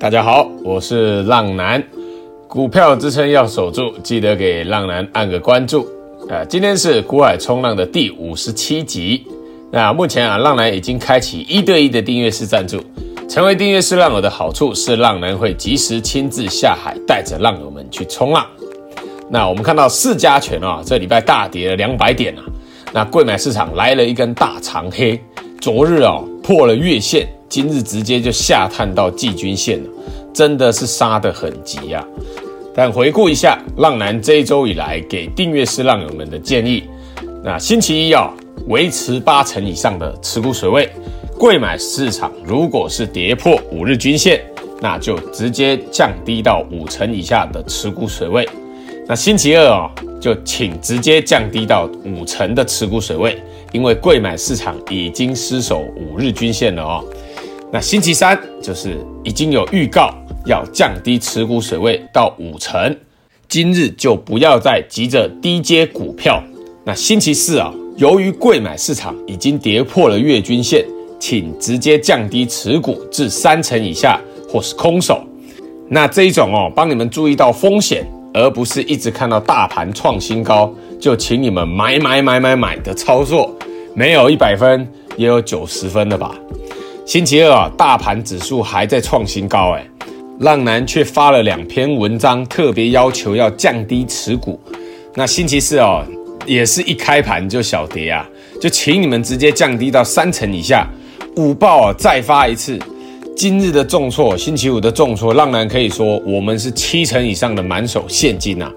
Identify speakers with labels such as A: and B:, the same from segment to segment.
A: 大家好，我是浪男，股票支撑要守住，记得给浪男按个关注。啊，今天是股海冲浪的第五十七集。那目前啊，浪男已经开启一对一的订阅式赞助。成为订阅式浪友的好处是，浪男会及时亲自下海，带着浪友们去冲浪。那我们看到四家拳啊，这礼拜大跌了两百点啊。那柜买市场来了一根大长黑，昨日啊破了月线。今日直接就下探到季均线了，真的是杀得很急啊！但回顾一下浪男这一周以来给订阅式浪友们的建议，那星期一要维持八成以上的持股水位，贵买市场如果是跌破五日均线，那就直接降低到五成以下的持股水位。那星期二哦，就请直接降低到五成的持股水位，因为贵买市场已经失守五日均线了哦。那星期三就是已经有预告要降低持股水位到五成，今日就不要再急着低接股票。那星期四啊，由于贵买市场已经跌破了月均线，请直接降低持股至三成以下或是空手。那这一种哦，帮你们注意到风险，而不是一直看到大盘创新高就请你们买买买买买的操作，没有一百分也有九十分的吧。星期二啊，大盘指数还在创新高，哎，浪男却发了两篇文章，特别要求要降低持股。那星期四哦，也是一开盘就小跌啊，就请你们直接降低到三成以下。午报啊，再发一次。今日的重挫，星期五的重挫，浪男可以说我们是七成以上的满手现金啊。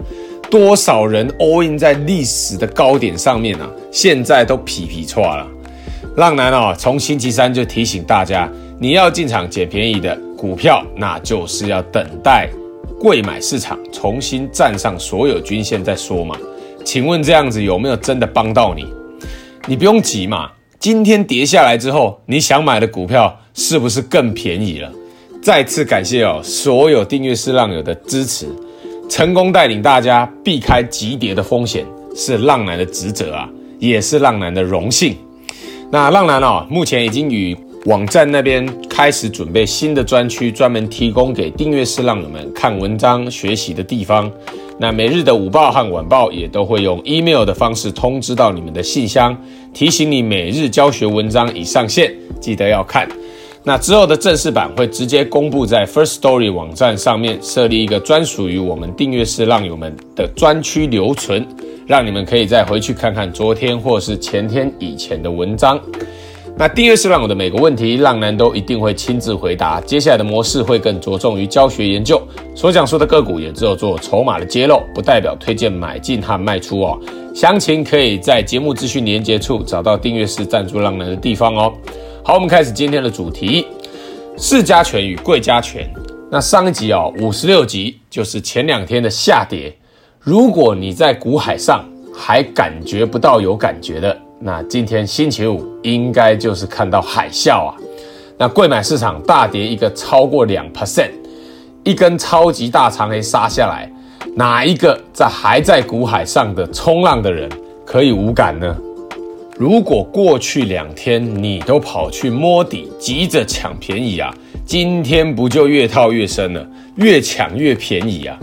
A: 多少人 all in 在历史的高点上面啊，现在都皮皮剉了。浪男哦，从星期三就提醒大家，你要进场捡便宜的股票，那就是要等待贵买市场重新站上所有均线再说嘛。请问这样子有没有真的帮到你？你不用急嘛，今天跌下来之后，你想买的股票是不是更便宜了？再次感谢哦，所有订阅式浪友的支持，成功带领大家避开急跌的风险，是浪男的职责啊，也是浪男的荣幸。那浪男哦，目前已经与网站那边开始准备新的专区，专门提供给订阅式浪友们看文章学习的地方。那每日的午报和晚报也都会用 email 的方式通知到你们的信箱，提醒你每日教学文章已上线，记得要看。那之后的正式版会直接公布在 First Story 网站上面，设立一个专属于我们订阅式浪友们的专区留存。让你们可以再回去看看昨天或是前天以前的文章。那订阅是让我的每个问题，浪男都一定会亲自回答。接下来的模式会更着重于教学研究，所讲述的个股也只有做筹码的揭露，不代表推荐买进和卖出哦。详情可以在节目资讯连接处找到订阅式赞助浪男的地方哦。好，我们开始今天的主题：市加权与柜加权。那上一集哦，五十六集就是前两天的下跌。如果你在股海上还感觉不到有感觉的，那今天星期五应该就是看到海啸啊！那贵买市场大跌一个超过两 percent，一根超级大长黑杀下来，哪一个在还在股海上的冲浪的人可以无感呢？如果过去两天你都跑去摸底，急着抢便宜啊，今天不就越套越深了，越抢越便宜啊！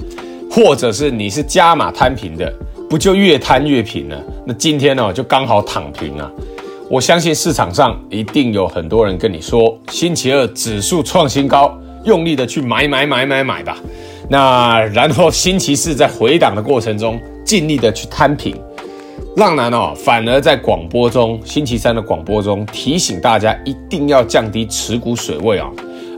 A: 或者是你是加码摊平的，不就越摊越平了？那今天呢，就刚好躺平了。我相信市场上一定有很多人跟你说，星期二指数创新高，用力的去买买买买买吧。那然后星期四在回档的过程中，尽力的去摊平。浪男哦，反而在广播中，星期三的广播中提醒大家一定要降低持股水位啊，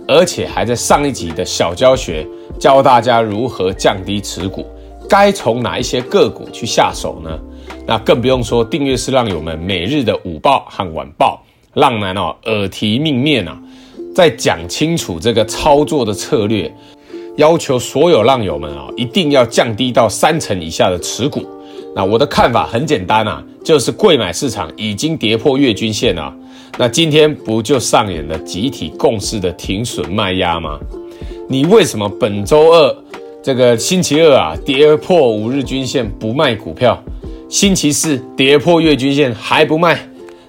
A: 而且还在上一集的小教学。教大家如何降低持股，该从哪一些个股去下手呢？那更不用说订阅式浪友们每日的午报和晚报，浪男哦耳提命面啊，在讲清楚这个操作的策略，要求所有浪友们啊一定要降低到三成以下的持股。那我的看法很简单啊，就是贵买市场已经跌破月均线了，那今天不就上演了集体共识的停损卖压吗？你为什么本周二这个星期二啊跌破五日均线不卖股票，星期四跌破月均线还不卖？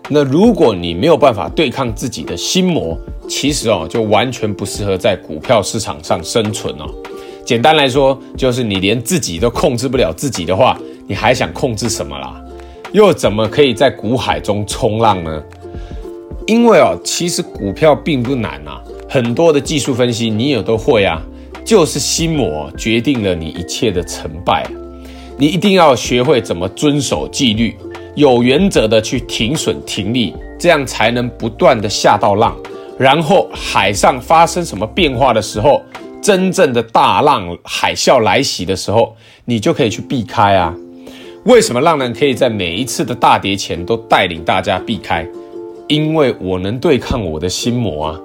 A: 那如果你没有办法对抗自己的心魔，其实哦，就完全不适合在股票市场上生存哦。简单来说，就是你连自己都控制不了自己的话，你还想控制什么啦？又怎么可以在股海中冲浪呢？因为哦，其实股票并不难啊，很多的技术分析你也都会啊，就是心魔决定了你一切的成败。你一定要学会怎么遵守纪律，有原则的去停损停利，这样才能不断的下到浪，然后海上发生什么变化的时候。真正的大浪海啸来袭的时候，你就可以去避开啊。为什么浪人可以在每一次的大跌前都带领大家避开？因为我能对抗我的心魔啊。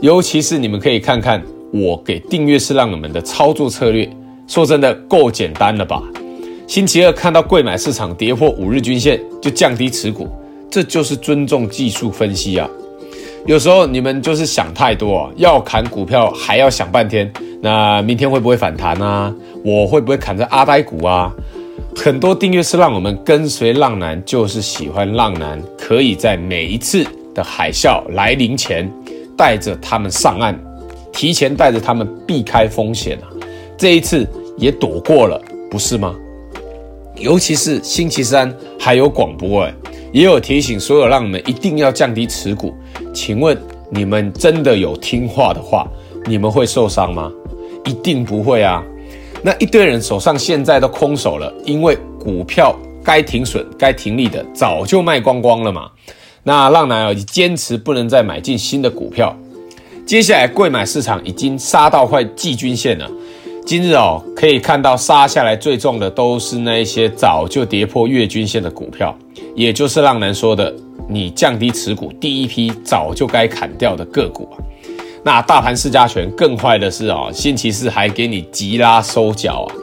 A: 尤其是你们可以看看我给订阅式浪友们的操作策略，说真的够简单了吧？星期二看到贵买市场跌破五日均线就降低持股，这就是尊重技术分析啊。有时候你们就是想太多啊，要砍股票还要想半天。那明天会不会反弹啊？我会不会砍在阿呆股啊？很多订阅是让我们跟随浪男，就是喜欢浪男可以在每一次的海啸来临前，带着他们上岸，提前带着他们避开风险啊。这一次也躲过了，不是吗？尤其是星期三还有广播哎，也有提醒所有浪友们一定要降低持股。请问你们真的有听话的话，你们会受伤吗？一定不会啊！那一堆人手上现在都空手了，因为股票该停损、该停利的早就卖光光了嘛。那浪男啊，坚持不能再买进新的股票。接下来贵买市场已经杀到快季均线了。今日哦，可以看到杀下来最重的都是那一些早就跌破月均线的股票，也就是浪男说的。你降低持股，第一批早就该砍掉的个股啊。那大盘市加权更坏的是哦，星期四还给你急拉收脚啊。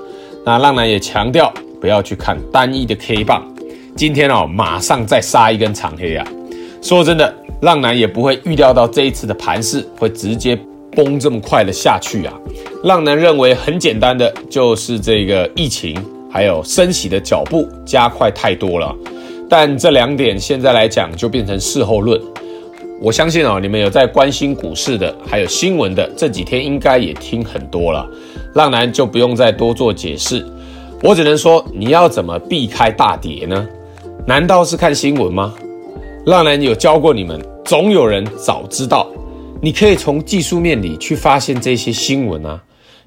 A: 那浪男也强调不要去看单一的 K 棒，今天哦马上再杀一根长黑啊。说真的，浪男也不会预料到这一次的盘势会直接崩这么快的下去啊。浪男认为很简单的，就是这个疫情还有升息的脚步加快太多了。但这两点现在来讲就变成事后论。我相信哦，你们有在关心股市的，还有新闻的，这几天应该也听很多了。浪男就不用再多做解释，我只能说你要怎么避开大跌呢？难道是看新闻吗？浪人有教过你们，总有人早知道。你可以从技术面里去发现这些新闻啊。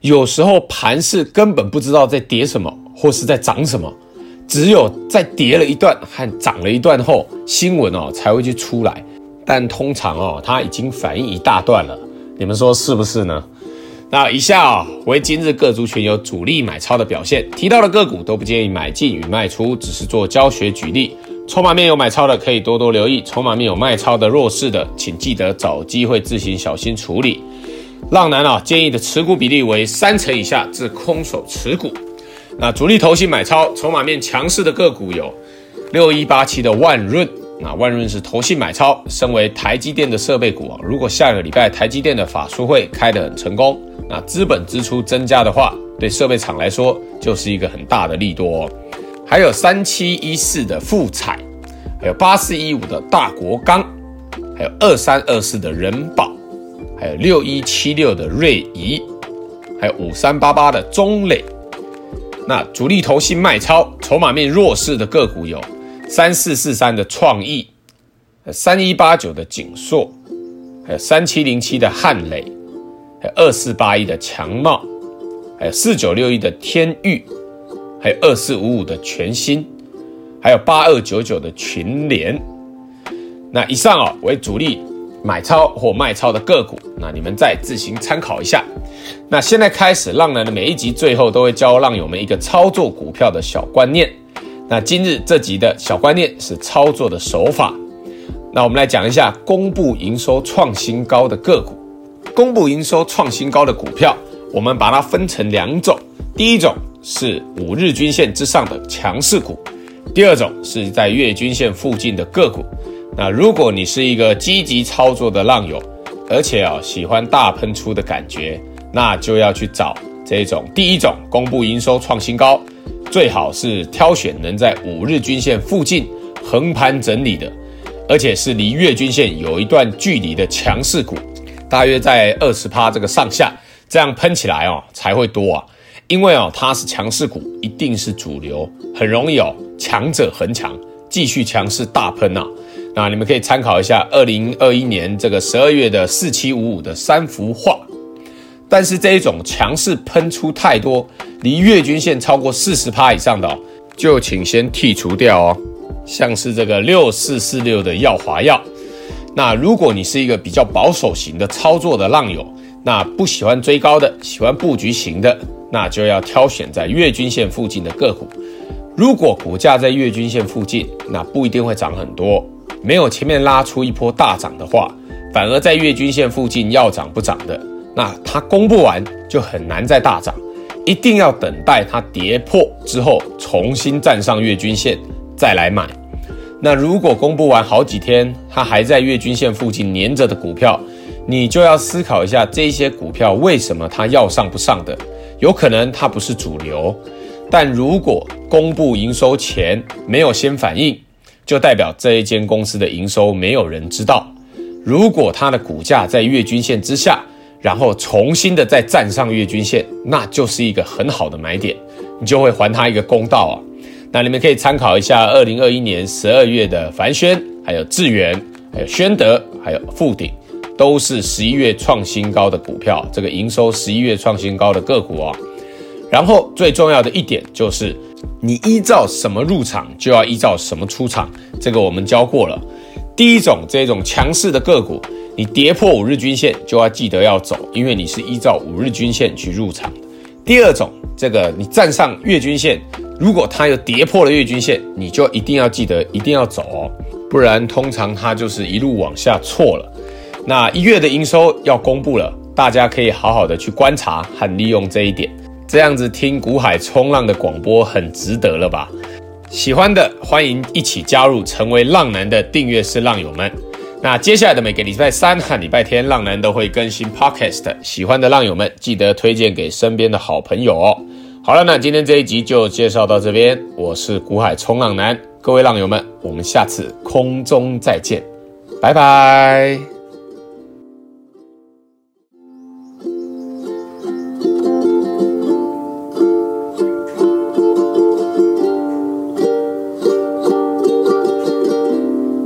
A: 有时候盘势根本不知道在跌什么，或是在涨什么。只有在跌了一段和涨了一段后，新闻哦才会去出来，但通常哦它已经反映一大段了，你们说是不是呢？那以下啊、哦、为今日各族群有主力买超的表现，提到的个股都不建议买进与卖出，只是做教学举例。筹码面有买超的可以多多留意，筹码面有卖超的弱势的，请记得找机会自行小心处理。浪男啊建议的持股比例为三成以下至空手持股。那主力投信买超筹码面强势的个股有六一八七的万润，那万润是投信买超，身为台积电的设备股啊，如果下个礼拜台积电的法说会开得很成功，那资本支出增加的话，对设备厂来说就是一个很大的利多。还有三七一四的富彩，还有八四一五的大国钢，还有二三二四的仁宝，还有六一七六的瑞仪，还有五三八八的中磊。那主力投信卖超，筹码面弱势的个股有三四四三的创意，三一八九的景硕，还有三七零七的汉磊，还有二四八一的强茂，还有四九六一的天域，还有二四五五的全新，还有八二九九的群联。那以上、哦、为主力买超或卖超的个股，那你们再自行参考一下。那现在开始，浪男的每一集最后都会教浪友们一个操作股票的小观念。那今日这集的小观念是操作的手法。那我们来讲一下公布营收创新高的个股。公布营收创新高的股票，我们把它分成两种。第一种是五日均线之上的强势股，第二种是在月均线附近的个股。那如果你是一个积极操作的浪友，而且啊喜欢大喷出的感觉。那就要去找这种第一种公布营收创新高，最好是挑选能在五日均线附近横盘整理的，而且是离月均线有一段距离的强势股，大约在二十趴这个上下，这样喷起来哦才会多啊。因为哦它是强势股，一定是主流，很容易哦强者恒强，继续强势大喷呐、啊。那你们可以参考一下二零二一年这个十二月的四七五五的三幅画。但是这一种强势喷出太多，离月均线超过四十趴以上的哦，就请先剔除掉哦。像是这个六四四六的耀华药，那如果你是一个比较保守型的操作的浪友，那不喜欢追高的，喜欢布局型的，那就要挑选在月均线附近的个股。如果股价在月均线附近，那不一定会涨很多，没有前面拉出一波大涨的话，反而在月均线附近要涨不涨的，那它公布完就很难再大涨，一定要等待它跌破之后，重新站上月均线再来买。那如果公布完好几天，它还在月均线附近黏着的股票，你就要思考一下，这些股票为什么它要上不上的？有可能它不是主流，但如果公布营收前没有先反应，就代表这一间公司的营收没有人知道。如果它的股价在月均线之下，然后重新的再站上月均线，那就是一个很好的买点，你就会还它一个公道啊。那你们可以参考一下，二零二一年十二月的凡轩，还有智源，还有宣德，还有富鼎，都是十一月创新高的股票。这个营收十一月创新高的个股啊。然后最重要的一点就是，你依照什么入场，就要依照什么出场。这个我们教过了。第一种这种强势的个股，你跌破五日均线就要记得要走，因为你是依照五日均线去入场。第二种，这个你站上月均线。如果它又跌破了月均线，你就一定要记得一定要走哦，不然通常它就是一路往下错了。那一月的营收要公布了，大家可以好好的去观察和利用这一点，这样子听股海冲浪的广播很值得了吧？喜欢的欢迎一起加入成为浪男的订阅式浪友们。那接下来的每个礼拜三和礼拜天，浪男都会更新 Podcast，喜欢的浪友们记得推荐给身边的好朋友哦。好了，那今天这一集就介绍到这边。我是股海冲浪男，各位浪友们，我们下次空中再见，拜拜。